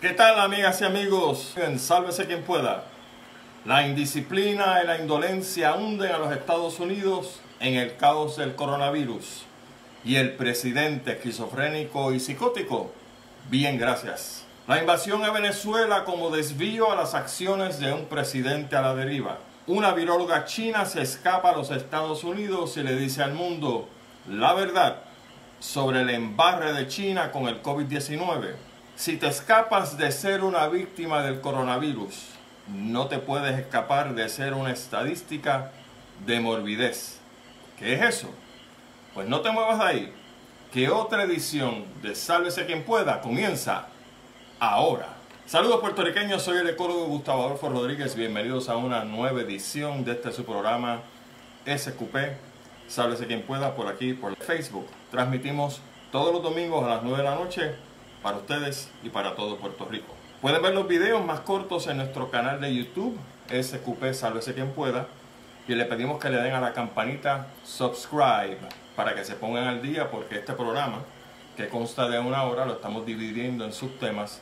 ¿Qué tal amigas y amigos? Sálvese quien pueda. La indisciplina y la indolencia hunden a los Estados Unidos en el caos del coronavirus. Y el presidente esquizofrénico y psicótico, bien gracias. La invasión a Venezuela como desvío a las acciones de un presidente a la deriva. Una viróloga china se escapa a los Estados Unidos y le dice al mundo la verdad sobre el embarre de China con el COVID-19 si te escapas de ser una víctima del coronavirus, no te puedes escapar de ser una estadística de morbidez. ¿Qué es eso? Pues no te muevas de ahí, que otra edición de Sálvese quien pueda comienza ahora. Saludos puertorriqueños, soy el ecólogo Gustavo Adolfo Rodríguez, bienvenidos a una nueva edición de este su programa SQP, Sálvese quien pueda, por aquí, por Facebook. Transmitimos todos los domingos a las 9 de la noche para ustedes y para todo Puerto Rico. Pueden ver los videos más cortos en nuestro canal de YouTube, SQP Sálvese quien pueda, y le pedimos que le den a la campanita subscribe para que se pongan al día porque este programa, que consta de una hora, lo estamos dividiendo en subtemas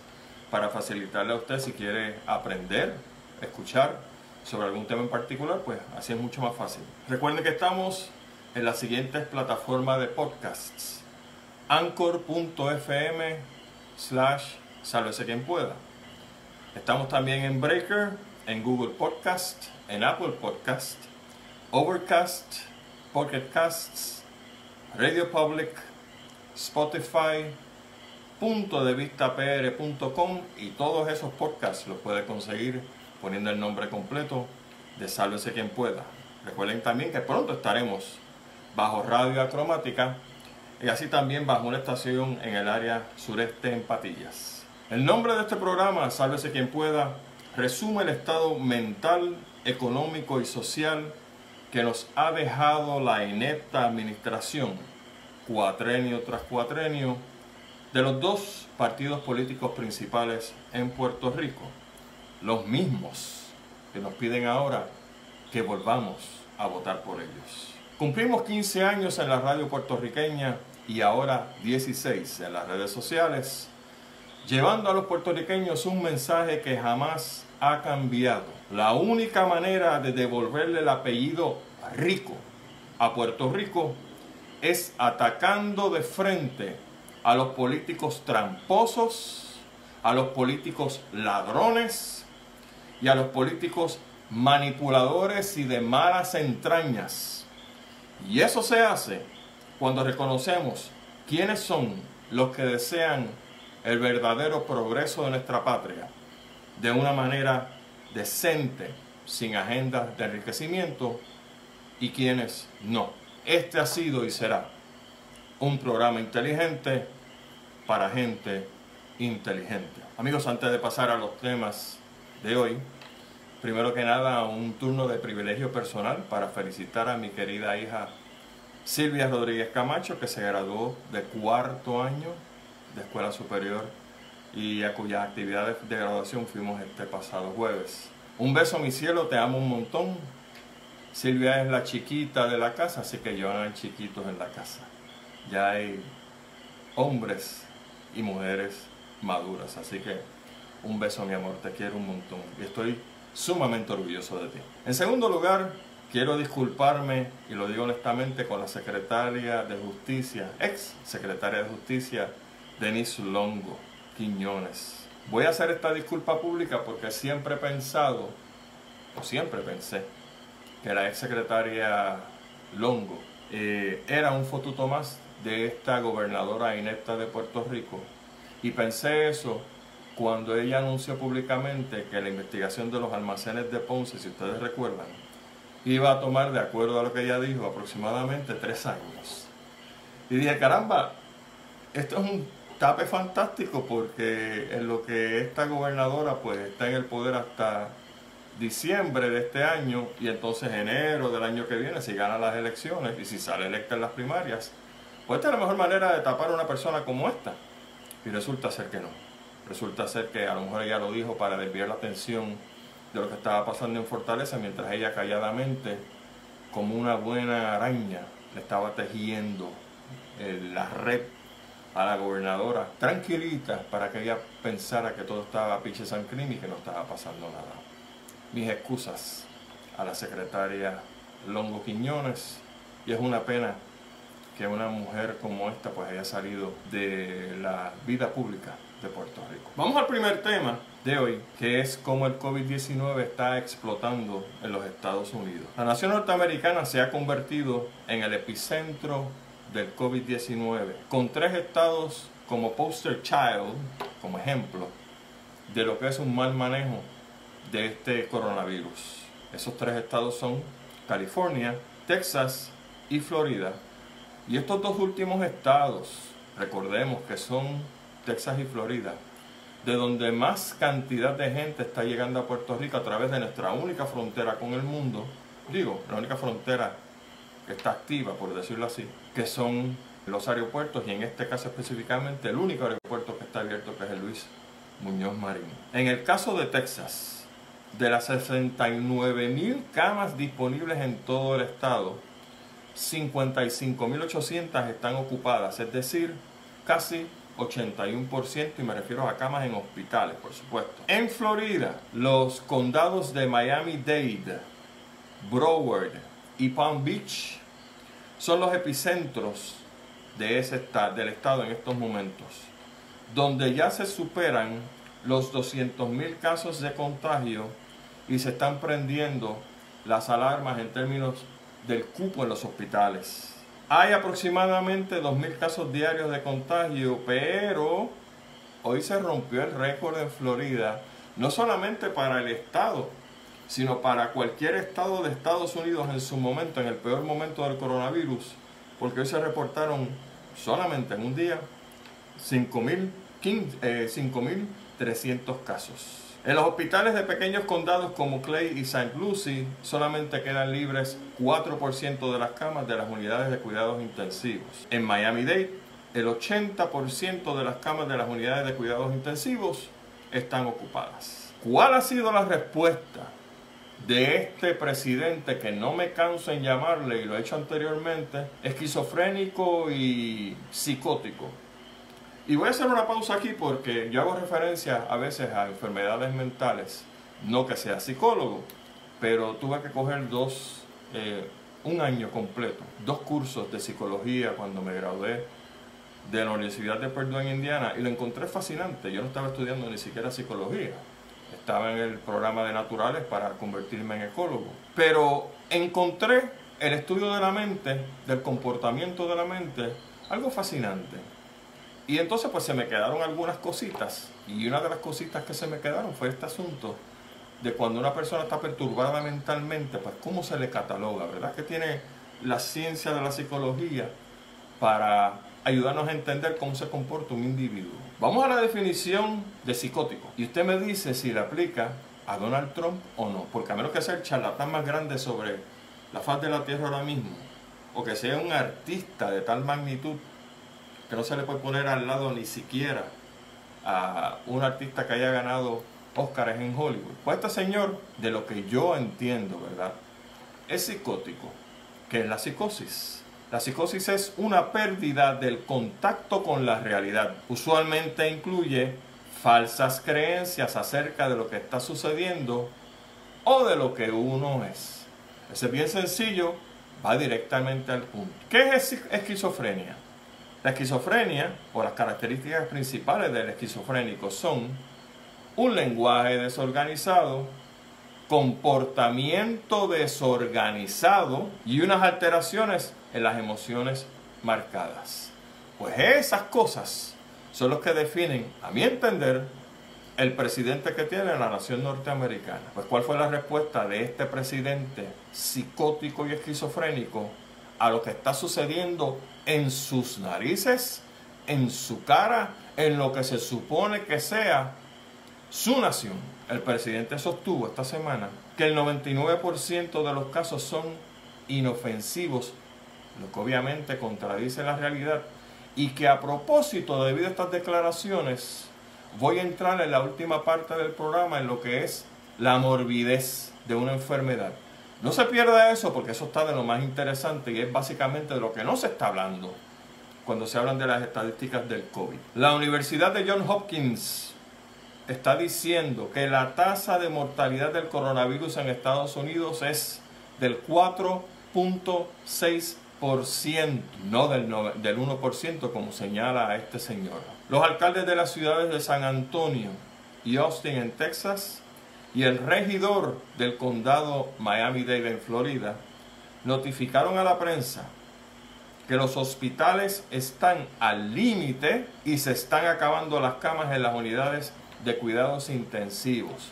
para facilitarle a usted si quiere aprender, escuchar sobre algún tema en particular, pues así es mucho más fácil. Recuerden que estamos en las siguientes plataformas de podcasts. Anchor.fm slash sálvese quien pueda. Estamos también en Breaker, en Google Podcast, en Apple Podcast, Overcast, Pocket Casts, Radio Public, Spotify, punto de vista pr.com y todos esos podcasts los puede conseguir poniendo el nombre completo de Sálvese quien pueda. Recuerden también que pronto estaremos bajo radio acromática y así también bajo una estación en el área sureste en Patillas. El nombre de este programa, Sálvese quien pueda, resume el estado mental, económico y social que nos ha dejado la inepta administración, cuatrenio tras cuatrenio, de los dos partidos políticos principales en Puerto Rico, los mismos que nos piden ahora que volvamos a votar por ellos. Cumplimos 15 años en la radio puertorriqueña y ahora 16 en las redes sociales, llevando a los puertorriqueños un mensaje que jamás ha cambiado. La única manera de devolverle el apellido rico a Puerto Rico es atacando de frente a los políticos tramposos, a los políticos ladrones y a los políticos manipuladores y de malas entrañas. Y eso se hace cuando reconocemos quiénes son los que desean el verdadero progreso de nuestra patria de una manera decente, sin agendas de enriquecimiento, y quienes no. Este ha sido y será un programa inteligente para gente inteligente. Amigos, antes de pasar a los temas de hoy, primero que nada un turno de privilegio personal para felicitar a mi querida hija Silvia Rodríguez Camacho, que se graduó de cuarto año de escuela superior y a cuyas actividades de graduación fuimos este pasado jueves. Un beso, mi cielo, te amo un montón. Silvia es la chiquita de la casa, así que hay chiquitos en la casa. Ya hay hombres y mujeres maduras, así que un beso, mi amor, te quiero un montón y estoy sumamente orgulloso de ti. En segundo lugar, Quiero disculparme, y lo digo honestamente, con la secretaria de Justicia, ex secretaria de Justicia, Denise Longo Quiñones. Voy a hacer esta disculpa pública porque siempre he pensado, o siempre pensé, que la ex secretaria Longo eh, era un fotuto más de esta gobernadora inepta de Puerto Rico. Y pensé eso cuando ella anunció públicamente que la investigación de los almacenes de Ponce, si ustedes recuerdan, iba a tomar, de acuerdo a lo que ella dijo, aproximadamente tres años. Y dije, caramba, esto es un tape fantástico porque en lo que esta gobernadora pues está en el poder hasta diciembre de este año y entonces enero del año que viene si gana las elecciones y si sale electa en las primarias, pues esta es la mejor manera de tapar a una persona como esta. Y resulta ser que no. Resulta ser que a lo mejor ella lo dijo para desviar la atención de lo que estaba pasando en Fortaleza mientras ella calladamente, como una buena araña, le estaba tejiendo eh, la red a la gobernadora tranquilita para que ella pensara que todo estaba piche san y que no estaba pasando nada. Mis excusas a la secretaria Longo Quiñones y es una pena que una mujer como esta pues haya salido de la vida pública de Puerto Rico. Vamos al primer tema de hoy, que es cómo el COVID-19 está explotando en los Estados Unidos. La nación norteamericana se ha convertido en el epicentro del COVID-19, con tres estados como poster child, como ejemplo, de lo que es un mal manejo de este coronavirus. Esos tres estados son California, Texas y Florida. Y estos dos últimos estados, recordemos que son Texas y Florida, de donde más cantidad de gente está llegando a Puerto Rico a través de nuestra única frontera con el mundo, digo, la única frontera que está activa, por decirlo así, que son los aeropuertos y en este caso específicamente el único aeropuerto que está abierto que es el Luis Muñoz Marín. En el caso de Texas, de las 69 mil camas disponibles en todo el estado, 55.800 están ocupadas, es decir, casi 81% y me refiero a camas en hospitales, por supuesto. En Florida, los condados de Miami-Dade, Broward y Palm Beach son los epicentros de ese del estado en estos momentos, donde ya se superan los 200.000 casos de contagio y se están prendiendo las alarmas en términos del cupo en los hospitales. Hay aproximadamente 2.000 casos diarios de contagio, pero hoy se rompió el récord en Florida, no solamente para el estado, sino para cualquier estado de Estados Unidos en su momento, en el peor momento del coronavirus, porque hoy se reportaron solamente en un día 5.300 eh, casos. En los hospitales de pequeños condados como Clay y St. Lucie solamente quedan libres 4% de las camas de las unidades de cuidados intensivos. En Miami-Dade, el 80% de las camas de las unidades de cuidados intensivos están ocupadas. ¿Cuál ha sido la respuesta de este presidente que no me canso en llamarle, y lo he hecho anteriormente, esquizofrénico y psicótico? Y voy a hacer una pausa aquí porque yo hago referencia a veces a enfermedades mentales, no que sea psicólogo, pero tuve que coger dos, eh, un año completo, dos cursos de psicología cuando me gradué de la Universidad de Purdue en Indiana y lo encontré fascinante. Yo no estaba estudiando ni siquiera psicología, estaba en el programa de naturales para convertirme en ecólogo. Pero encontré el estudio de la mente, del comportamiento de la mente, algo fascinante. Y entonces pues se me quedaron algunas cositas. Y una de las cositas que se me quedaron fue este asunto de cuando una persona está perturbada mentalmente, pues cómo se le cataloga, ¿verdad? Que tiene la ciencia de la psicología para ayudarnos a entender cómo se comporta un individuo. Vamos a la definición de psicótico. Y usted me dice si le aplica a Donald Trump o no. Porque a menos que sea el charlatán más grande sobre la faz de la Tierra ahora mismo, o que sea un artista de tal magnitud que no se le puede poner al lado ni siquiera a un artista que haya ganado Óscares en Hollywood. Pues este señor, de lo que yo entiendo, ¿verdad? Es psicótico. ¿Qué es la psicosis? La psicosis es una pérdida del contacto con la realidad. Usualmente incluye falsas creencias acerca de lo que está sucediendo o de lo que uno es. Ese es bien sencillo, va directamente al punto. ¿Qué es esquizofrenia? La esquizofrenia, o las características principales del esquizofrénico, son un lenguaje desorganizado, comportamiento desorganizado y unas alteraciones en las emociones marcadas. Pues esas cosas son los que definen, a mi entender, el presidente que tiene la nación norteamericana. Pues ¿cuál fue la respuesta de este presidente psicótico y esquizofrénico a lo que está sucediendo en sus narices, en su cara, en lo que se supone que sea su nación. El presidente sostuvo esta semana que el 99% de los casos son inofensivos, lo que obviamente contradice la realidad, y que a propósito, debido a estas declaraciones, voy a entrar en la última parte del programa en lo que es la morbidez de una enfermedad. No se pierda eso porque eso está de lo más interesante y es básicamente de lo que no se está hablando cuando se hablan de las estadísticas del COVID. La Universidad de Johns Hopkins está diciendo que la tasa de mortalidad del coronavirus en Estados Unidos es del 4.6%, no del, del 1% como señala este señor. Los alcaldes de las ciudades de San Antonio y Austin en Texas y el regidor del condado Miami-Dade en Florida notificaron a la prensa que los hospitales están al límite y se están acabando las camas en las unidades de cuidados intensivos.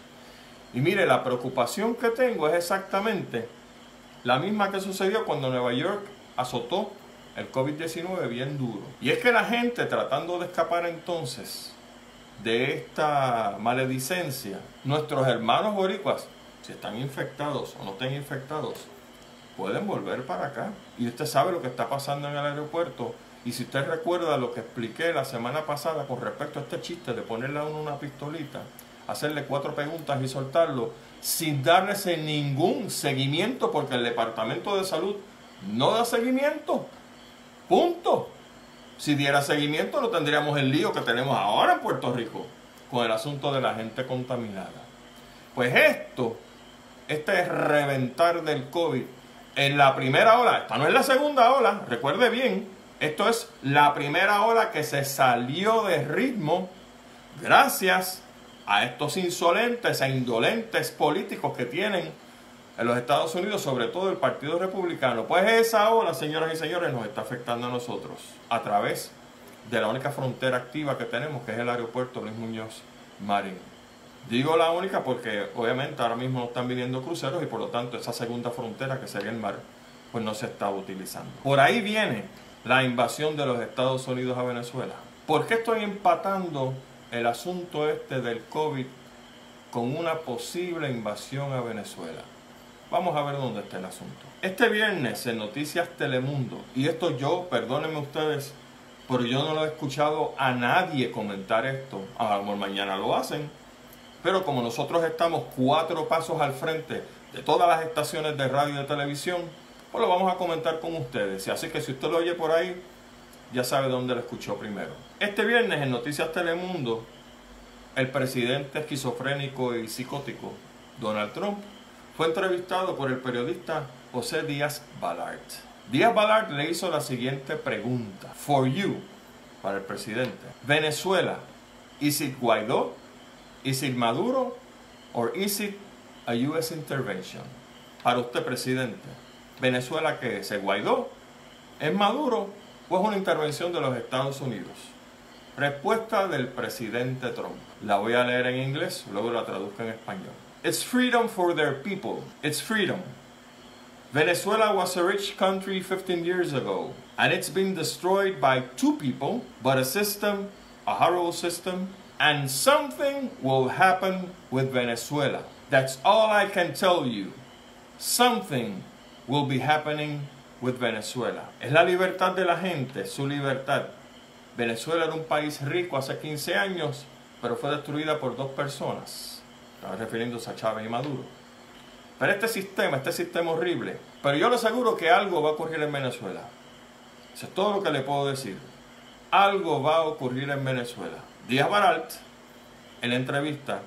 Y mire, la preocupación que tengo es exactamente la misma que sucedió cuando Nueva York azotó el COVID-19 bien duro. Y es que la gente tratando de escapar entonces de esta maledicencia, nuestros hermanos boricuas, si están infectados o no estén infectados, pueden volver para acá. Y usted sabe lo que está pasando en el aeropuerto. Y si usted recuerda lo que expliqué la semana pasada con respecto a este chiste de ponerle a uno una pistolita, hacerle cuatro preguntas y soltarlo, sin darles ningún seguimiento, porque el Departamento de Salud no da seguimiento. Punto. Si diera seguimiento no tendríamos el lío que tenemos ahora en Puerto Rico con el asunto de la gente contaminada. Pues esto, este reventar del COVID en la primera ola, esta no es la segunda ola, recuerde bien, esto es la primera ola que se salió de ritmo gracias a estos insolentes e indolentes políticos que tienen en los Estados Unidos, sobre todo el Partido Republicano. Pues esa ola, señoras y señores, nos está afectando a nosotros a través de la única frontera activa que tenemos, que es el aeropuerto Luis Muñoz Marín. Digo la única porque obviamente ahora mismo no están viniendo cruceros y por lo tanto esa segunda frontera que sería el mar, pues no se está utilizando. Por ahí viene la invasión de los Estados Unidos a Venezuela. ¿Por qué estoy empatando el asunto este del COVID con una posible invasión a Venezuela? Vamos a ver dónde está el asunto. Este viernes en Noticias Telemundo, y esto yo, perdónenme ustedes, pero yo no lo he escuchado a nadie comentar esto. A lo mejor mañana lo hacen, pero como nosotros estamos cuatro pasos al frente de todas las estaciones de radio y de televisión, pues lo vamos a comentar con ustedes. Así que si usted lo oye por ahí, ya sabe dónde lo escuchó primero. Este viernes en Noticias Telemundo, el presidente esquizofrénico y psicótico Donald Trump fue entrevistado por el periodista José Díaz Ballard. Díaz Ballard le hizo la siguiente pregunta. For you, para el presidente. Venezuela, ¿is it Guaidó? Is it Maduro or is it a US intervention? Para usted, presidente, ¿Venezuela que ¿Se Guaidó? ¿Es Maduro o es una intervención de los Estados Unidos? Respuesta del presidente Trump. La voy a leer en inglés, luego la traduzco en español. It's freedom for their people. It's freedom. Venezuela was a rich country 15 years ago, and it's been destroyed by two people, but a system, a horrible system, and something will happen with Venezuela. That's all I can tell you. Something will be happening with Venezuela. Es la libertad de la gente, su libertad. Venezuela era un país rico hace 15 años, pero fue destruida por dos personas. Refiriéndose a Chávez y Maduro. Pero este sistema, este sistema horrible, pero yo le aseguro que algo va a ocurrir en Venezuela. Eso es todo lo que le puedo decir. Algo va a ocurrir en Venezuela. Díaz Baralt, en la entrevista,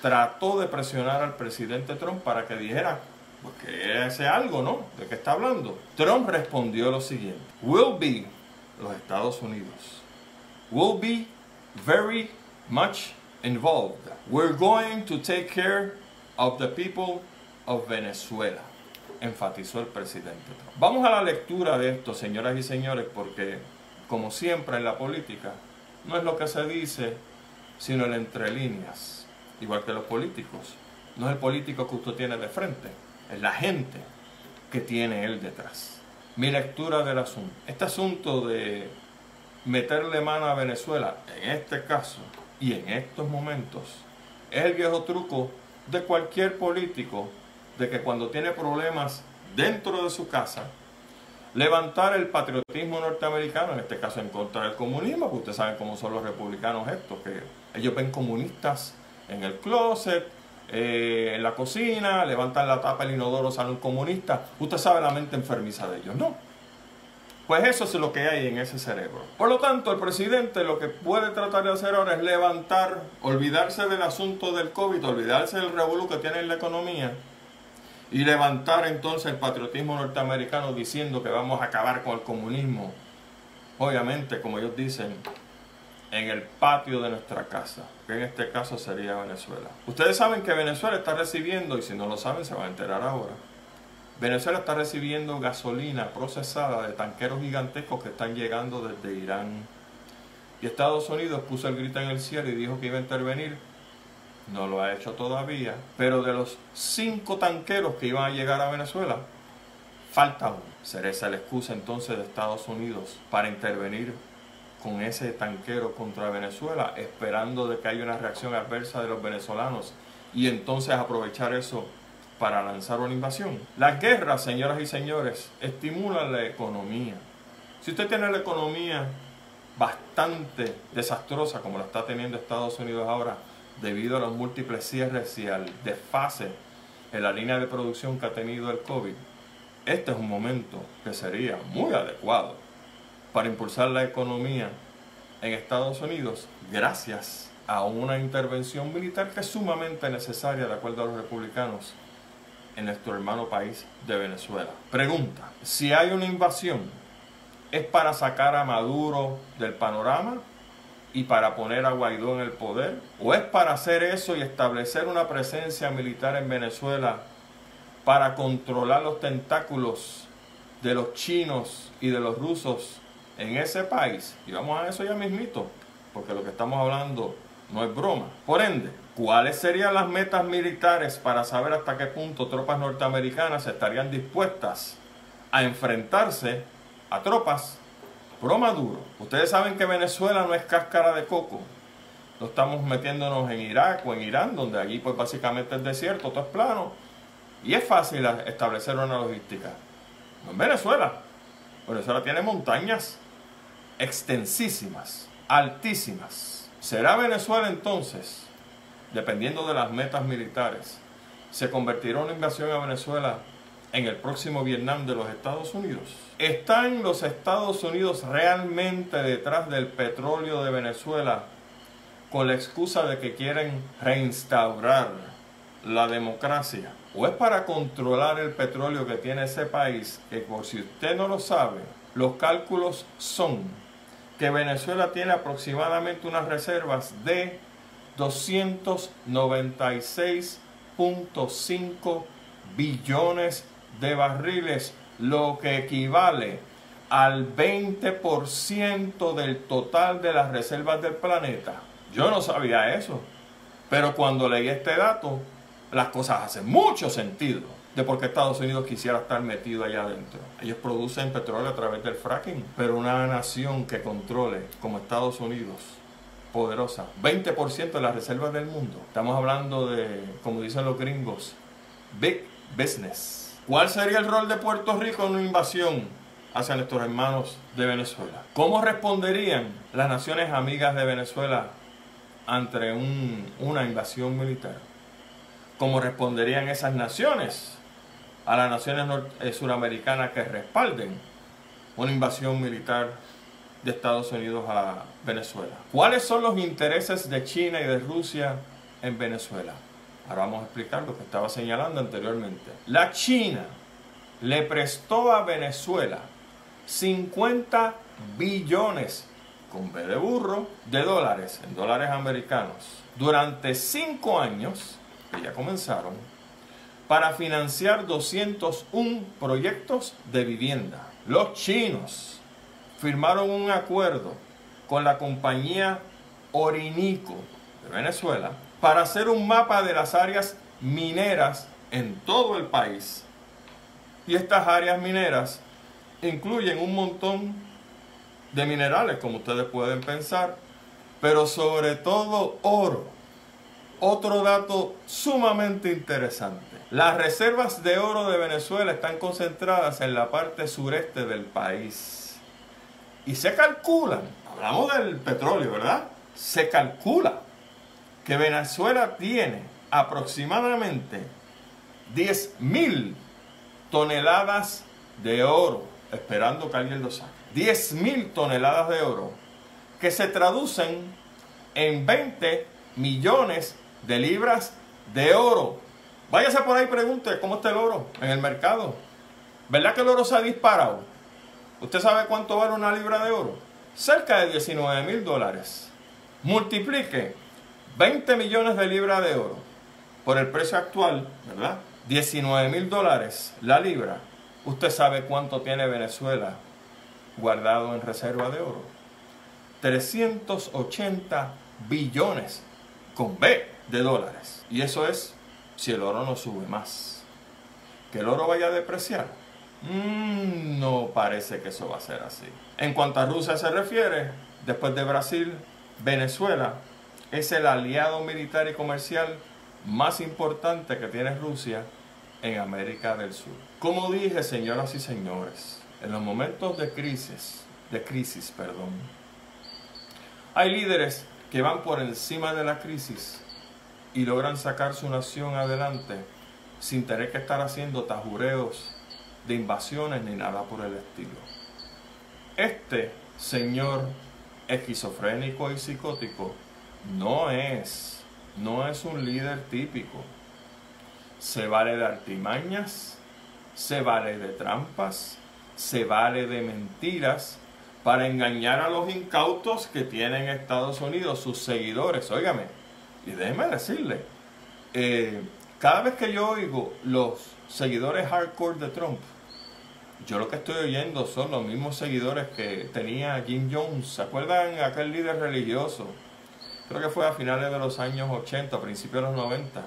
trató de presionar al presidente Trump para que dijera pues, que ese algo, ¿no? ¿De qué está hablando? Trump respondió lo siguiente: Will be los Estados Unidos. Will be very much involved. We're going to take care of the people of Venezuela, enfatizó el presidente Trump. Vamos a la lectura de esto, señoras y señores, porque, como siempre en la política, no es lo que se dice, sino el entre líneas. Igual que los políticos. No es el político que usted tiene de frente, es la gente que tiene él detrás. Mi lectura del asunto. Este asunto de meterle mano a Venezuela, en este caso y en estos momentos, es el viejo truco de cualquier político de que cuando tiene problemas dentro de su casa, levantar el patriotismo norteamericano, en este caso en contra del comunismo, porque ustedes saben cómo son los republicanos estos, que ellos ven comunistas en el closet, eh, en la cocina, levantan la tapa del inodoro, sale un comunista. Usted sabe la mente enfermiza de ellos, ¿no? Pues eso es lo que hay en ese cerebro. Por lo tanto, el presidente lo que puede tratar de hacer ahora es levantar, olvidarse del asunto del COVID, olvidarse del revolú que tiene en la economía y levantar entonces el patriotismo norteamericano diciendo que vamos a acabar con el comunismo. Obviamente, como ellos dicen, en el patio de nuestra casa, que en este caso sería Venezuela. Ustedes saben que Venezuela está recibiendo, y si no lo saben se van a enterar ahora, Venezuela está recibiendo gasolina procesada de tanqueros gigantescos que están llegando desde Irán. Y Estados Unidos puso el grito en el cielo y dijo que iba a intervenir. No lo ha hecho todavía. Pero de los cinco tanqueros que iban a llegar a Venezuela, falta uno. ¿Será esa la excusa entonces de Estados Unidos para intervenir con ese tanquero contra Venezuela, esperando de que haya una reacción adversa de los venezolanos y entonces aprovechar eso para lanzar una invasión. Las guerras, señoras y señores, estimulan la economía. Si usted tiene la economía bastante desastrosa como la está teniendo Estados Unidos ahora, debido a los múltiples cierres y al desfase en la línea de producción que ha tenido el COVID, este es un momento que sería muy adecuado para impulsar la economía en Estados Unidos gracias a una intervención militar que es sumamente necesaria, de acuerdo a los republicanos, en nuestro hermano país de Venezuela. Pregunta, si hay una invasión, ¿es para sacar a Maduro del panorama y para poner a Guaidó en el poder? ¿O es para hacer eso y establecer una presencia militar en Venezuela para controlar los tentáculos de los chinos y de los rusos en ese país, y vamos a eso ya mismito, porque lo que estamos hablando no es broma. Por ende, ¿cuáles serían las metas militares para saber hasta qué punto tropas norteamericanas estarían dispuestas a enfrentarse a tropas pro Maduro? Ustedes saben que Venezuela no es cáscara de coco. No estamos metiéndonos en Irak o en Irán, donde allí pues básicamente es desierto, todo es plano. Y es fácil establecer una logística. No en Venezuela. Venezuela tiene montañas extensísimas, altísimas. ¿Será Venezuela entonces, dependiendo de las metas militares, se convertirá una invasión a Venezuela en el próximo Vietnam de los Estados Unidos? ¿Están los Estados Unidos realmente detrás del petróleo de Venezuela con la excusa de que quieren reinstaurar la democracia? ¿O es para controlar el petróleo que tiene ese país que por si usted no lo sabe, los cálculos son que Venezuela tiene aproximadamente unas reservas de 296.5 billones de barriles, lo que equivale al 20% del total de las reservas del planeta. Yo no sabía eso, pero cuando leí este dato, las cosas hacen mucho sentido de por qué Estados Unidos quisiera estar metido allá adentro. Ellos producen petróleo a través del fracking, pero una nación que controle como Estados Unidos, poderosa, 20% de las reservas del mundo. Estamos hablando de, como dicen los gringos, big business. ¿Cuál sería el rol de Puerto Rico en una invasión hacia nuestros hermanos de Venezuela? ¿Cómo responderían las naciones amigas de Venezuela ante una invasión militar? ¿Cómo responderían esas naciones a las naciones eh, suramericanas que respalden una invasión militar de Estados Unidos a Venezuela. ¿Cuáles son los intereses de China y de Rusia en Venezuela? Ahora vamos a explicar lo que estaba señalando anteriormente. La China le prestó a Venezuela 50 billones con B de burro de dólares en dólares americanos durante cinco años que ya comenzaron para financiar 201 proyectos de vivienda. Los chinos firmaron un acuerdo con la compañía Orinico de Venezuela para hacer un mapa de las áreas mineras en todo el país. Y estas áreas mineras incluyen un montón de minerales, como ustedes pueden pensar, pero sobre todo oro. Otro dato sumamente interesante. Las reservas de oro de Venezuela están concentradas en la parte sureste del país. Y se calcula, hablamos del petróleo, ¿verdad? Se calcula que Venezuela tiene aproximadamente 10 mil toneladas de oro. esperando que alguien lo saque. 10 mil toneladas de oro que se traducen en 20 millones de libras de oro. Váyase por ahí y pregunte cómo está el oro en el mercado. ¿Verdad que el oro se ha disparado? ¿Usted sabe cuánto vale una libra de oro? Cerca de 19 mil dólares. Multiplique 20 millones de libras de oro por el precio actual, ¿verdad? 19 mil dólares la libra. ¿Usted sabe cuánto tiene Venezuela guardado en reserva de oro? 380 billones con B de dólares. Y eso es si el oro no sube más. ¿Que el oro vaya a depreciar? Mm, no parece que eso va a ser así. En cuanto a Rusia se refiere, después de Brasil, Venezuela es el aliado militar y comercial más importante que tiene Rusia en América del Sur. Como dije, señoras y señores, en los momentos de crisis, de crisis, perdón, hay líderes que van por encima de la crisis y logran sacar su nación adelante sin tener que estar haciendo tajureos de invasiones ni nada por el estilo. Este señor esquizofrénico y psicótico no es, no es un líder típico. Se vale de artimañas, se vale de trampas, se vale de mentiras para engañar a los incautos que tienen Estados Unidos, sus seguidores. Óigame, y déjeme decirle, eh, cada vez que yo oigo los seguidores hardcore de Trump, yo lo que estoy oyendo son los mismos seguidores que tenía Jim Jones. ¿Se acuerdan aquel líder religioso? Creo que fue a finales de los años 80, principios de los 90,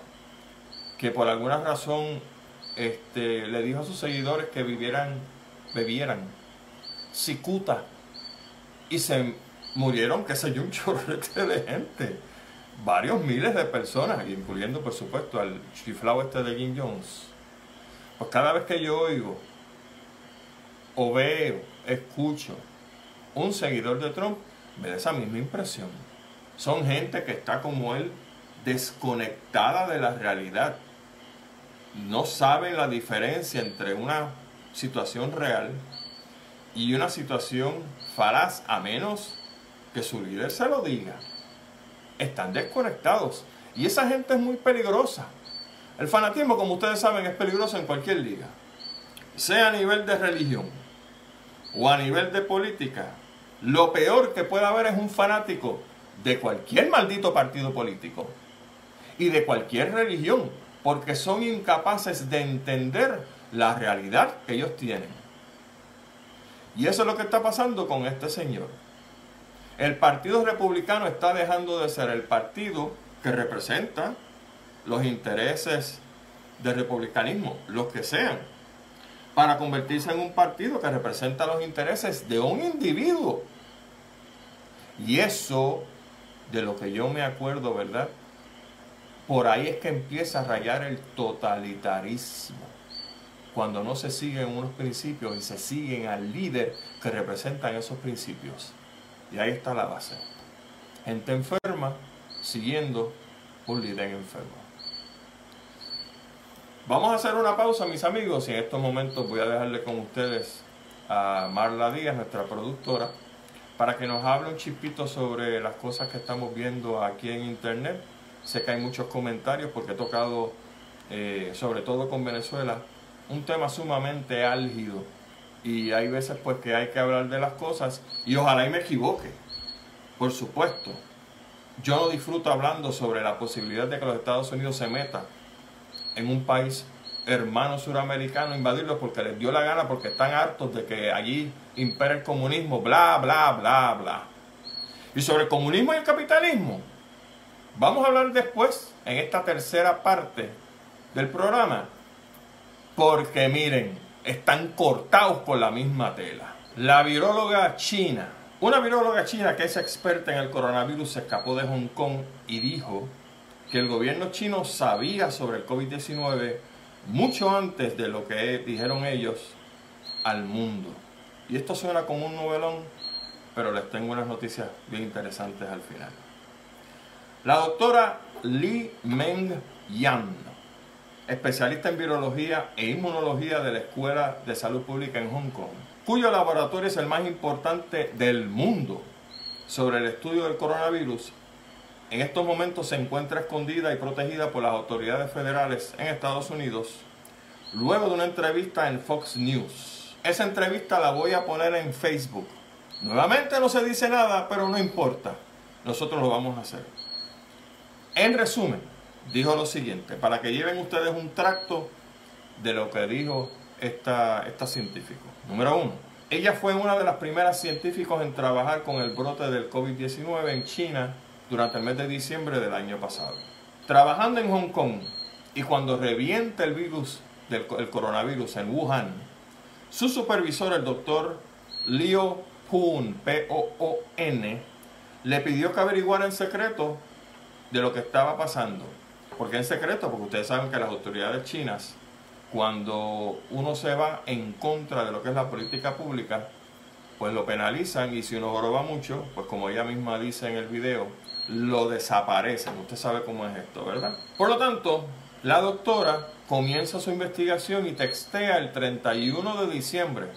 que por alguna razón este, le dijo a sus seguidores que vivieran, bebieran cicuta y se murieron, qué sé yo, un chorrete de gente. Varios miles de personas, incluyendo por supuesto al chiflado este de Jim Jones. Pues cada vez que yo oigo o veo, escucho un seguidor de Trump, me da esa misma impresión. Son gente que está como él desconectada de la realidad. No saben la diferencia entre una situación real y una situación falaz a menos que su líder se lo diga. Están desconectados y esa gente es muy peligrosa. El fanatismo, como ustedes saben, es peligroso en cualquier liga, sea a nivel de religión o a nivel de política. Lo peor que puede haber es un fanático de cualquier maldito partido político y de cualquier religión, porque son incapaces de entender la realidad que ellos tienen. Y eso es lo que está pasando con este señor. El Partido Republicano está dejando de ser el partido que representa los intereses del republicanismo, los que sean, para convertirse en un partido que representa los intereses de un individuo. Y eso, de lo que yo me acuerdo, ¿verdad? Por ahí es que empieza a rayar el totalitarismo cuando no se siguen unos principios y se siguen al líder que representan esos principios. Y ahí está la base. Gente enferma siguiendo un líder enfermo. Vamos a hacer una pausa, mis amigos, y en estos momentos voy a dejarle con ustedes a Marla Díaz, nuestra productora, para que nos hable un chispito sobre las cosas que estamos viendo aquí en internet. Sé que hay muchos comentarios porque he tocado, eh, sobre todo con Venezuela, un tema sumamente álgido y hay veces pues que hay que hablar de las cosas y ojalá y me equivoque, por supuesto. Yo no disfruto hablando sobre la posibilidad de que los Estados Unidos se metan en un país hermano suramericano, invadirlo porque les dio la gana, porque están hartos de que allí impera el comunismo, bla, bla, bla, bla. Y sobre el comunismo y el capitalismo, vamos a hablar después, en esta tercera parte del programa, porque miren, están cortados por la misma tela. La viróloga china, una viróloga china que es experta en el coronavirus, se escapó de Hong Kong y dijo que el gobierno chino sabía sobre el COVID-19 mucho antes de lo que dijeron ellos al mundo. Y esto suena como un novelón, pero les tengo unas noticias bien interesantes al final. La doctora Li Meng Yan especialista en virología e inmunología de la Escuela de Salud Pública en Hong Kong, cuyo laboratorio es el más importante del mundo sobre el estudio del coronavirus, en estos momentos se encuentra escondida y protegida por las autoridades federales en Estados Unidos, luego de una entrevista en Fox News. Esa entrevista la voy a poner en Facebook. Nuevamente no se dice nada, pero no importa. Nosotros lo vamos a hacer. En resumen, dijo lo siguiente, para que lleven ustedes un tracto de lo que dijo esta, esta científico. Número uno, ella fue una de las primeras científicos en trabajar con el brote del COVID-19 en China durante el mes de diciembre del año pasado. Trabajando en Hong Kong y cuando revienta el virus del el coronavirus en Wuhan, su supervisor, el doctor Liu Poon, P-O-O-N, le pidió que averiguara en secreto de lo que estaba pasando. ¿Por qué en secreto? Porque ustedes saben que las autoridades chinas, cuando uno se va en contra de lo que es la política pública, pues lo penalizan y si uno joroba mucho, pues como ella misma dice en el video, lo desaparecen. Usted sabe cómo es esto, ¿verdad? Por lo tanto, la doctora comienza su investigación y textea el 31 de diciembre,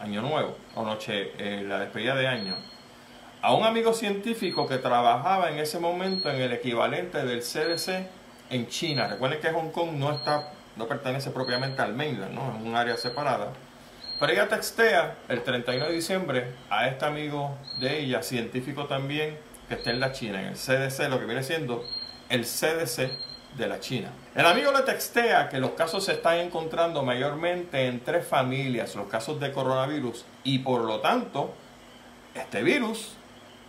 año nuevo, o noche, eh, la despedida de año, a un amigo científico que trabajaba en ese momento en el equivalente del CDC en China. Recuerden que Hong Kong no está, no pertenece propiamente al mainland, ¿no? Es un área separada. Pero ella textea el 31 de diciembre a este amigo de ella, científico también, que está en la China, en el CDC, lo que viene siendo el CDC de la China. El amigo le textea que los casos se están encontrando mayormente en tres familias, los casos de coronavirus, y por lo tanto, este virus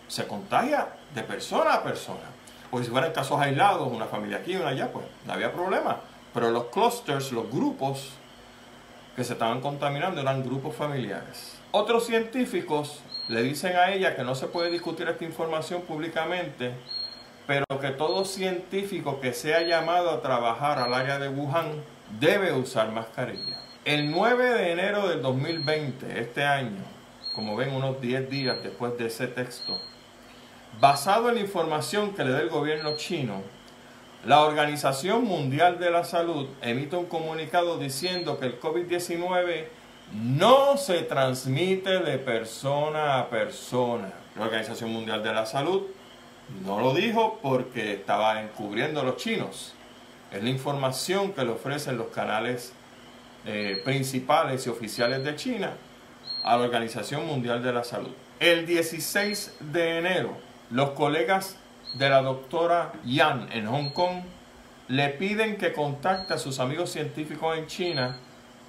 se contagia de persona a persona. Porque si fueran casos aislados, una familia aquí una allá, pues no había problema. Pero los clusters, los grupos que se estaban contaminando eran grupos familiares. Otros científicos le dicen a ella que no se puede discutir esta información públicamente, pero que todo científico que sea llamado a trabajar al área de Wuhan debe usar mascarilla. El 9 de enero del 2020, este año, como ven unos 10 días después de ese texto, Basado en la información que le da el gobierno chino, la Organización Mundial de la Salud emite un comunicado diciendo que el COVID-19 no se transmite de persona a persona. La Organización Mundial de la Salud no lo dijo porque estaba encubriendo a los chinos. Es la información que le ofrecen los canales eh, principales y oficiales de China a la Organización Mundial de la Salud. El 16 de enero, los colegas de la doctora Yan en Hong Kong le piden que contacte a sus amigos científicos en China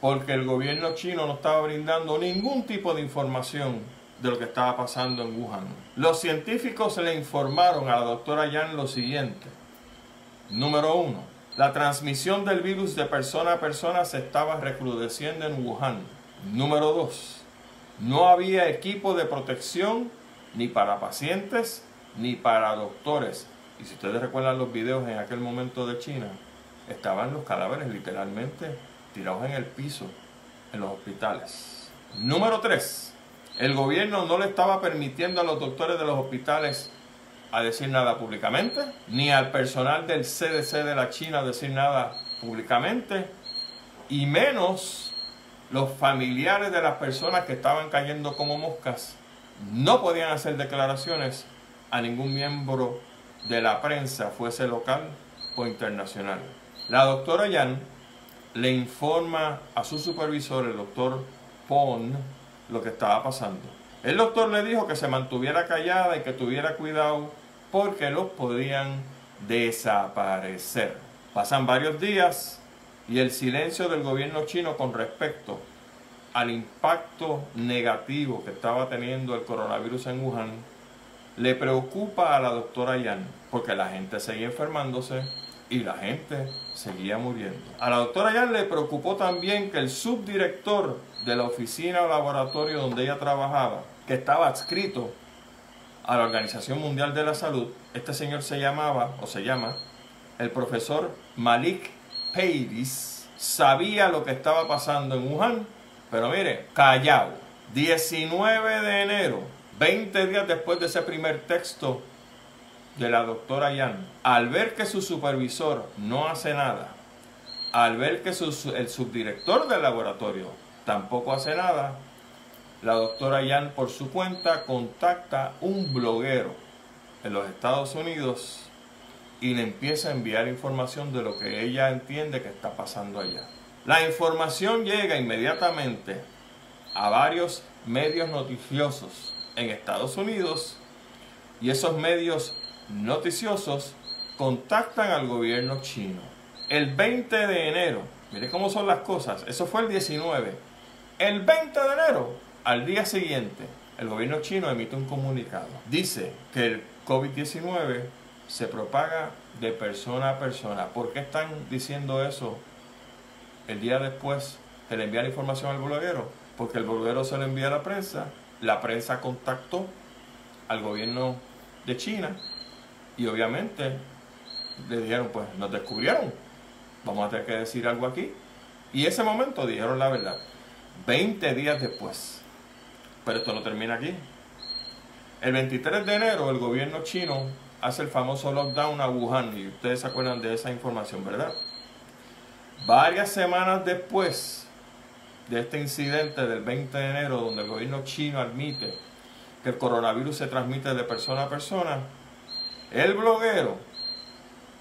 porque el gobierno chino no estaba brindando ningún tipo de información de lo que estaba pasando en Wuhan. Los científicos le informaron a la doctora Yan lo siguiente. Número uno, la transmisión del virus de persona a persona se estaba recrudeciendo en Wuhan. Número dos, no había equipo de protección ni para pacientes ni para doctores. Y si ustedes recuerdan los videos en aquel momento de China, estaban los cadáveres literalmente tirados en el piso en los hospitales. Número 3. El gobierno no le estaba permitiendo a los doctores de los hospitales a decir nada públicamente, ni al personal del CDC de la China a decir nada públicamente, y menos los familiares de las personas que estaban cayendo como moscas no podían hacer declaraciones a ningún miembro de la prensa, fuese local o internacional. La doctora Yan le informa a su supervisor, el doctor Pon, lo que estaba pasando. El doctor le dijo que se mantuviera callada y que tuviera cuidado porque los podían desaparecer. Pasan varios días y el silencio del gobierno chino con respecto al impacto negativo que estaba teniendo el coronavirus en Wuhan le preocupa a la doctora Yan porque la gente seguía enfermándose y la gente seguía muriendo. A la doctora Yan le preocupó también que el subdirector de la oficina o laboratorio donde ella trabajaba, que estaba adscrito a la Organización Mundial de la Salud, este señor se llamaba o se llama el profesor Malik Peiris, sabía lo que estaba pasando en Wuhan, pero mire, callado. 19 de enero 20 días después de ese primer texto de la doctora Yan, al ver que su supervisor no hace nada, al ver que el subdirector del laboratorio tampoco hace nada, la doctora Yan por su cuenta contacta un bloguero en los Estados Unidos y le empieza a enviar información de lo que ella entiende que está pasando allá. La información llega inmediatamente a varios medios noticiosos en Estados Unidos y esos medios noticiosos contactan al gobierno chino. El 20 de enero, mire cómo son las cosas, eso fue el 19. El 20 de enero, al día siguiente, el gobierno chino emite un comunicado. Dice que el COVID-19 se propaga de persona a persona. ¿Por qué están diciendo eso el día después de enviar información al bloguero? Porque el bloguero se lo envía a la prensa, la prensa contactó al gobierno de China y obviamente le dijeron, pues nos descubrieron, vamos a tener que decir algo aquí. Y ese momento dijeron la verdad. 20 días después. Pero esto no termina aquí. El 23 de enero el gobierno chino hace el famoso lockdown a Wuhan y ustedes se acuerdan de esa información, ¿verdad? Varias semanas después de este incidente del 20 de enero donde el gobierno chino admite que el coronavirus se transmite de persona a persona, el bloguero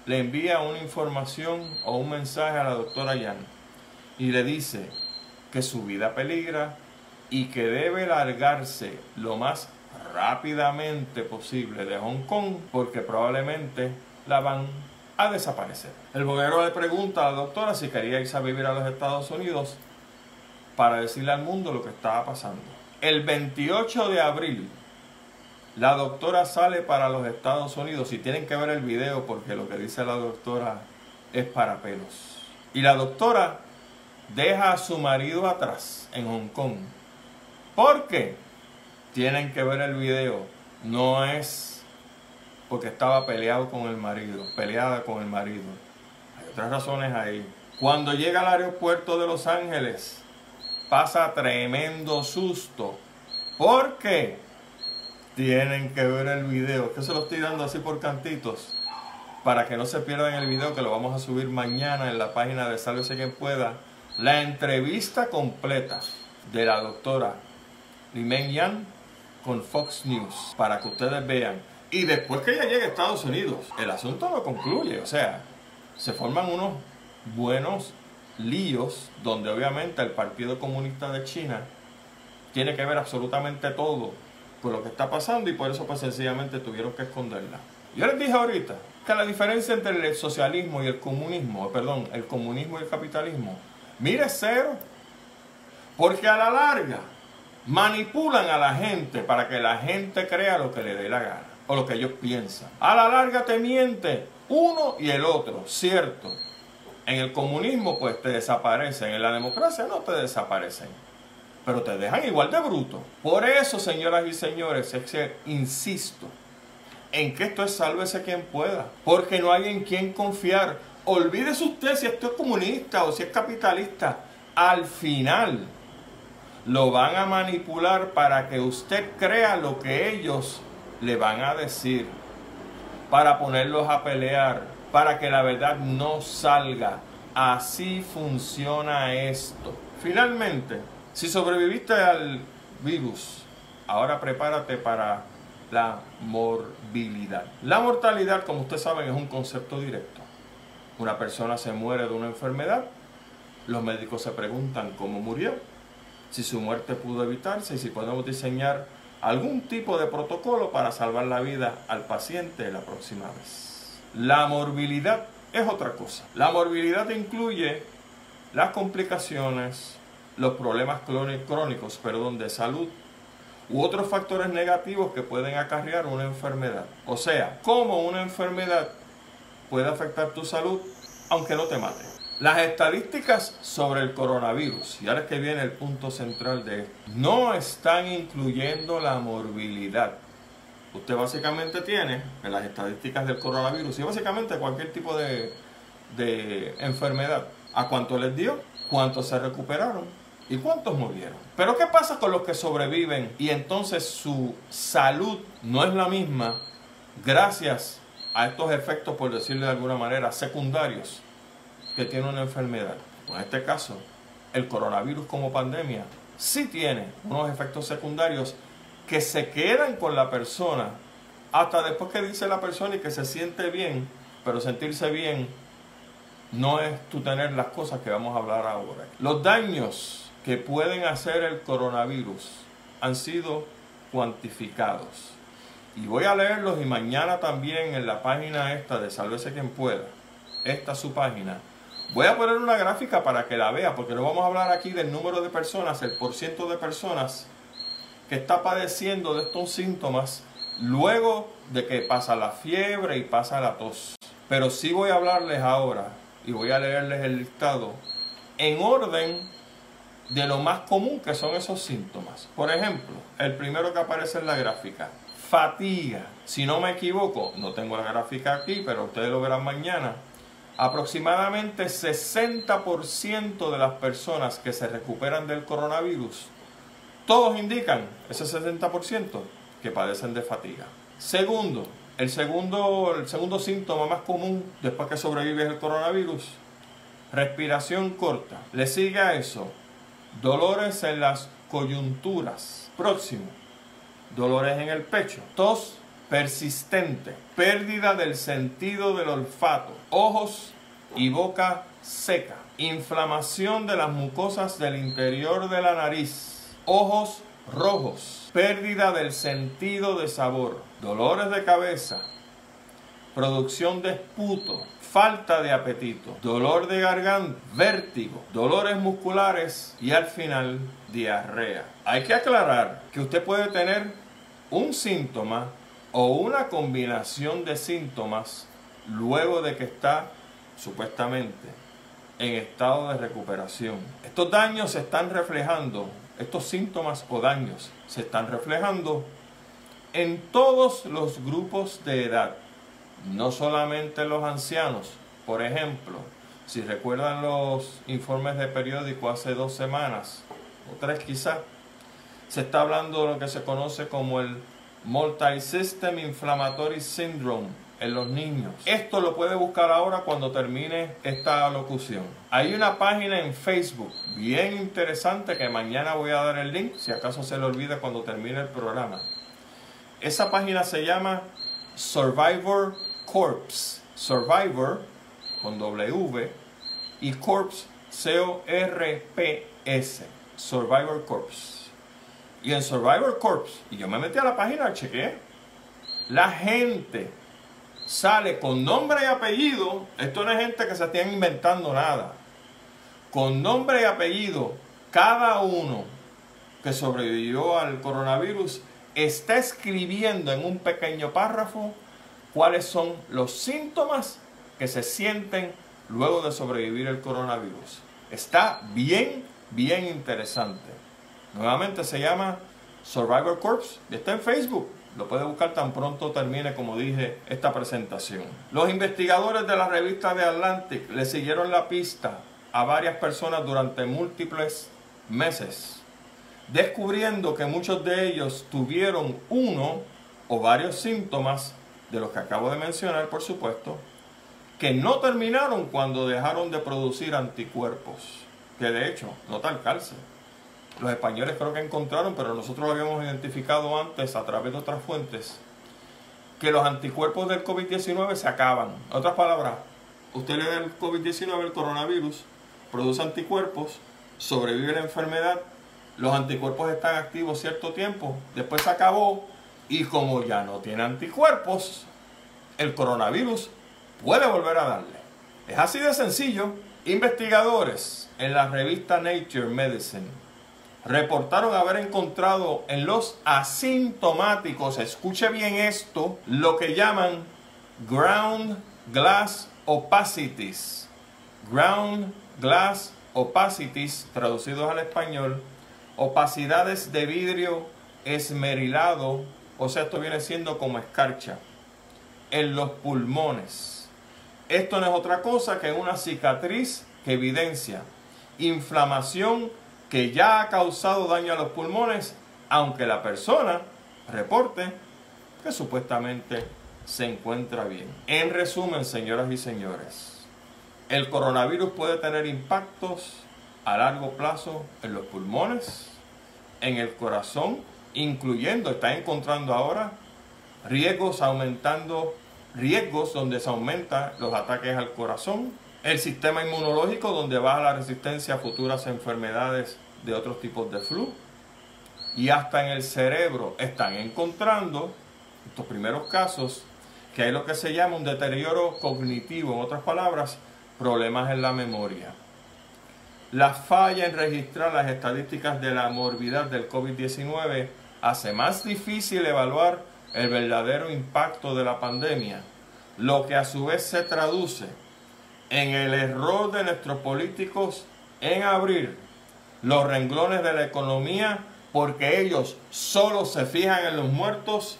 le envía una información o un mensaje a la doctora Yan y le dice que su vida peligra y que debe largarse lo más rápidamente posible de Hong Kong porque probablemente la van a desaparecer. El boguero le pregunta a la doctora si quería irse a vivir a los Estados Unidos para decirle al mundo lo que estaba pasando. El 28 de abril, la doctora sale para los Estados Unidos y tienen que ver el video porque lo que dice la doctora es para pelos. Y la doctora deja a su marido atrás en Hong Kong. ¿Por qué? tienen que ver el video. No es porque estaba peleado con el marido, peleada con el marido. Hay otras razones ahí. Cuando llega al aeropuerto de Los Ángeles, pasa tremendo susto. ¿Por qué? Tienen que ver el video. Que se lo estoy dando así por cantitos. Para que no se pierdan el video que lo vamos a subir mañana en la página de Sálvese quien pueda. La entrevista completa de la doctora Limen Yan con Fox News para que ustedes vean. Y después que ella llegue a Estados Unidos, el asunto no concluye. O sea, se forman unos buenos líos donde obviamente el Partido Comunista de China tiene que ver absolutamente todo con lo que está pasando y por eso pues sencillamente tuvieron que esconderla. Yo les dije ahorita que la diferencia entre el socialismo y el comunismo, perdón, el comunismo y el capitalismo, mire cero, porque a la larga manipulan a la gente para que la gente crea lo que le dé la gana o lo que ellos piensan. A la larga te miente uno y el otro, cierto. En el comunismo pues te desaparecen, en la democracia no te desaparecen, pero te dejan igual de bruto. Por eso, señoras y señores, es que insisto en que esto es sálvese quien pueda, porque no hay en quien confiar. Olvídese usted si esto es comunista o si es capitalista. Al final, lo van a manipular para que usted crea lo que ellos le van a decir, para ponerlos a pelear, para que la verdad no salga. Así funciona esto. Finalmente, si sobreviviste al virus, ahora prepárate para la morbilidad. La mortalidad, como ustedes saben, es un concepto directo. Una persona se muere de una enfermedad, los médicos se preguntan cómo murió si su muerte pudo evitarse y si podemos diseñar algún tipo de protocolo para salvar la vida al paciente la próxima vez. La morbilidad es otra cosa. La morbilidad incluye las complicaciones, los problemas crónicos perdón, de salud u otros factores negativos que pueden acarrear una enfermedad. O sea, cómo una enfermedad puede afectar tu salud aunque no te mate. Las estadísticas sobre el coronavirus, y ahora es que viene el punto central de esto, no están incluyendo la morbilidad. Usted básicamente tiene en las estadísticas del coronavirus y básicamente cualquier tipo de, de enfermedad, a cuánto les dio, cuántos se recuperaron y cuántos murieron. Pero ¿qué pasa con los que sobreviven y entonces su salud no es la misma gracias a estos efectos, por decirlo de alguna manera, secundarios? que tiene una enfermedad, en este caso el coronavirus como pandemia, sí tiene unos efectos secundarios que se quedan con la persona hasta después que dice la persona y que se siente bien, pero sentirse bien no es tú tener las cosas que vamos a hablar ahora. Los daños que pueden hacer el coronavirus han sido cuantificados. Y voy a leerlos y mañana también en la página esta de Sálvese quien pueda, esta es su página, voy a poner una gráfica para que la vea, porque no vamos a hablar aquí del número de personas, el porciento de personas que está padeciendo de estos síntomas luego de que pasa la fiebre y pasa la tos. Pero sí voy a hablarles ahora y voy a leerles el listado en orden de lo más común que son esos síntomas. Por ejemplo, el primero que aparece en la gráfica, fatiga. Si no me equivoco, no tengo la gráfica aquí, pero ustedes lo verán mañana. Aproximadamente 60% de las personas que se recuperan del coronavirus, todos indican ese 60% que padecen de fatiga. Segundo, el segundo, el segundo síntoma más común después que sobrevives el coronavirus, respiración corta. Le sigue a eso, dolores en las coyunturas. Próximo, dolores en el pecho, tos persistente, pérdida del sentido del olfato, ojos y boca seca, inflamación de las mucosas del interior de la nariz, ojos rojos, pérdida del sentido de sabor, dolores de cabeza, producción de esputo, falta de apetito, dolor de garganta, vértigo, dolores musculares y al final diarrea. Hay que aclarar que usted puede tener un síntoma o una combinación de síntomas luego de que está supuestamente en estado de recuperación. Estos daños se están reflejando estos síntomas o daños se están reflejando en todos los grupos de edad, no solamente los ancianos. Por ejemplo, si recuerdan los informes de periódico hace dos semanas, o tres quizás, se está hablando de lo que se conoce como el Multisystem Inflammatory Syndrome, en los niños. Esto lo puede buscar ahora cuando termine esta locución. Hay una página en Facebook bien interesante que mañana voy a dar el link, si acaso se le olvida cuando termine el programa. Esa página se llama Survivor Corps. Survivor con W y Corps C-O-R-P-S. Survivor Corps. Y en Survivor Corps, y yo me metí a la página, chequeé, la gente sale con nombre y apellido, esto no es gente que se estén inventando nada, con nombre y apellido, cada uno que sobrevivió al coronavirus está escribiendo en un pequeño párrafo cuáles son los síntomas que se sienten luego de sobrevivir el coronavirus. Está bien, bien interesante. Nuevamente se llama Survivor Corps y está en Facebook. Lo puede buscar tan pronto termine, como dije, esta presentación. Los investigadores de la revista The Atlantic le siguieron la pista a varias personas durante múltiples meses, descubriendo que muchos de ellos tuvieron uno o varios síntomas, de los que acabo de mencionar, por supuesto, que no terminaron cuando dejaron de producir anticuerpos, que de hecho, no tal cárcel los españoles creo que encontraron, pero nosotros lo habíamos identificado antes a través de otras fuentes, que los anticuerpos del COVID-19 se acaban. En otras palabras, usted le da el COVID-19, el coronavirus, produce anticuerpos, sobrevive la enfermedad, los anticuerpos están activos cierto tiempo, después se acabó y como ya no tiene anticuerpos, el coronavirus puede volver a darle. Es así de sencillo. Investigadores en la revista Nature Medicine reportaron haber encontrado en los asintomáticos, escuche bien esto, lo que llaman ground glass opacities. Ground glass opacities, traducidos al español, opacidades de vidrio esmerilado, o sea, esto viene siendo como escarcha, en los pulmones. Esto no es otra cosa que una cicatriz que evidencia inflamación que ya ha causado daño a los pulmones, aunque la persona reporte que supuestamente se encuentra bien. En resumen, señoras y señores, el coronavirus puede tener impactos a largo plazo en los pulmones, en el corazón, incluyendo, está encontrando ahora riesgos aumentando, riesgos donde se aumentan los ataques al corazón, el sistema inmunológico donde baja la resistencia a futuras enfermedades de otros tipos de flu, y hasta en el cerebro están encontrando, estos primeros casos, que hay lo que se llama un deterioro cognitivo, en otras palabras, problemas en la memoria. La falla en registrar las estadísticas de la morbidad del COVID-19 hace más difícil evaluar el verdadero impacto de la pandemia, lo que a su vez se traduce en el error de nuestros políticos en abrir los renglones de la economía porque ellos solo se fijan en los muertos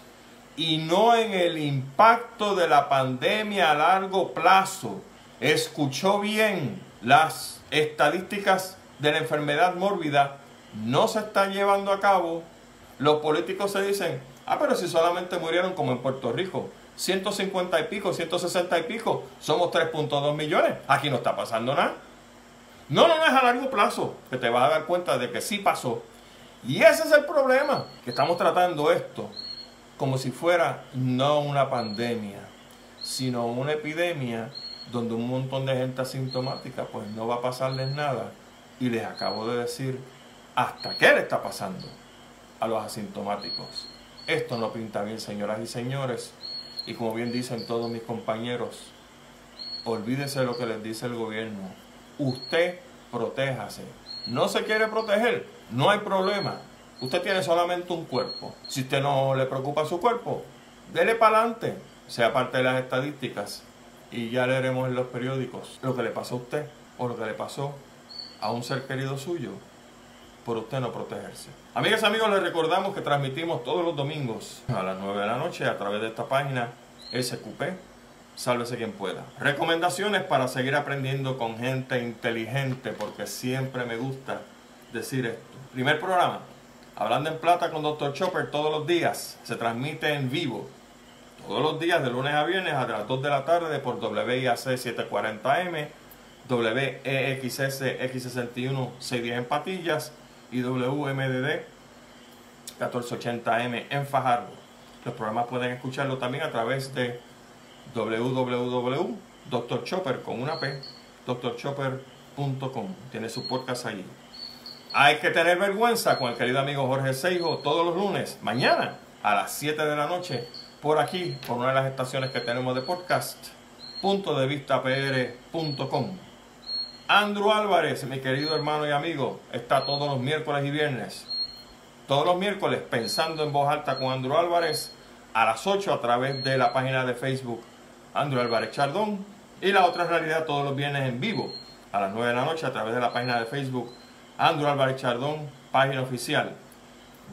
y no en el impacto de la pandemia a largo plazo. Escuchó bien, las estadísticas de la enfermedad mórbida no se están llevando a cabo. Los políticos se dicen, ah, pero si solamente murieron como en Puerto Rico, 150 y pico, 160 y pico, somos 3.2 millones. Aquí no está pasando nada. No, no, no es a largo plazo, que te vas a dar cuenta de que sí pasó. Y ese es el problema, que estamos tratando esto como si fuera no una pandemia, sino una epidemia donde un montón de gente asintomática pues no va a pasarles nada. Y les acabo de decir hasta qué le está pasando a los asintomáticos. Esto no pinta bien, señoras y señores. Y como bien dicen todos mis compañeros, olvídese de lo que les dice el gobierno. Usted protéjase. No se quiere proteger, no hay problema. Usted tiene solamente un cuerpo. Si usted no le preocupa su cuerpo, dele para adelante. Sea parte de las estadísticas. Y ya leeremos en los periódicos lo que le pasó a usted o lo que le pasó a un ser querido suyo por usted no protegerse. Amigas y amigos, les recordamos que transmitimos todos los domingos a las 9 de la noche a través de esta página SQP. Sálvese quien pueda. Recomendaciones para seguir aprendiendo con gente inteligente, porque siempre me gusta decir esto. Primer programa, Hablando en Plata con Dr. Chopper todos los días. Se transmite en vivo. Todos los días, de lunes a viernes, a las 2 de la tarde por WIAC 740M, WEXS X61 610 en Patillas y WMDD 1480M en Fajardo. Los programas pueden escucharlo también a través de www.drchopper con una P, drchopper.com. Tiene su podcast allí. Hay que tener vergüenza con el querido amigo Jorge Seijo todos los lunes, mañana a las 7 de la noche, por aquí, por una de las estaciones que tenemos de podcast, punto de vista pr.com. Andrew Álvarez, mi querido hermano y amigo, está todos los miércoles y viernes. Todos los miércoles pensando en voz alta con Andrew Álvarez a las 8 a través de la página de Facebook Andrew Álvarez Chardón. Y la otra realidad todos los viernes en vivo a las 9 de la noche a través de la página de Facebook Andrew Álvarez Chardón, página oficial.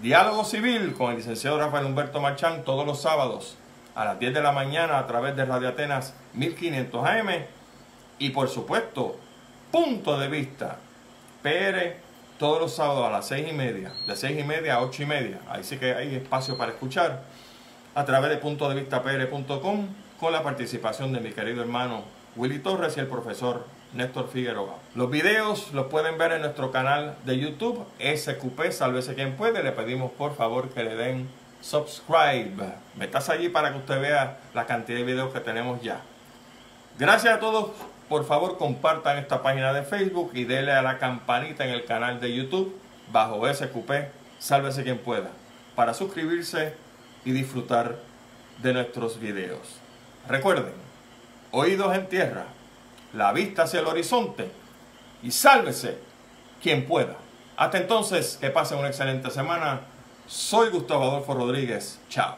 Diálogo civil con el licenciado Rafael Humberto Marchán todos los sábados a las 10 de la mañana a través de Radio Atenas 1500 AM. Y por supuesto, punto de vista. PR todos los sábados a las seis y media, de seis y media a ocho y media. Ahí sí que hay espacio para escuchar a través de punto de vista PR.com con la participación de mi querido hermano Willy Torres y el profesor Néstor Figueroa. Los videos los pueden ver en nuestro canal de YouTube, SQP, sálvese quien puede. Le pedimos por favor que le den subscribe. Metas allí para que usted vea la cantidad de videos que tenemos ya. Gracias a todos por favor compartan esta página de Facebook y denle a la campanita en el canal de YouTube bajo SQP, sálvese quien pueda, para suscribirse y disfrutar de nuestros videos. Recuerden, oídos en tierra, la vista hacia el horizonte y sálvese quien pueda. Hasta entonces, que pasen una excelente semana. Soy Gustavo Adolfo Rodríguez. Chao.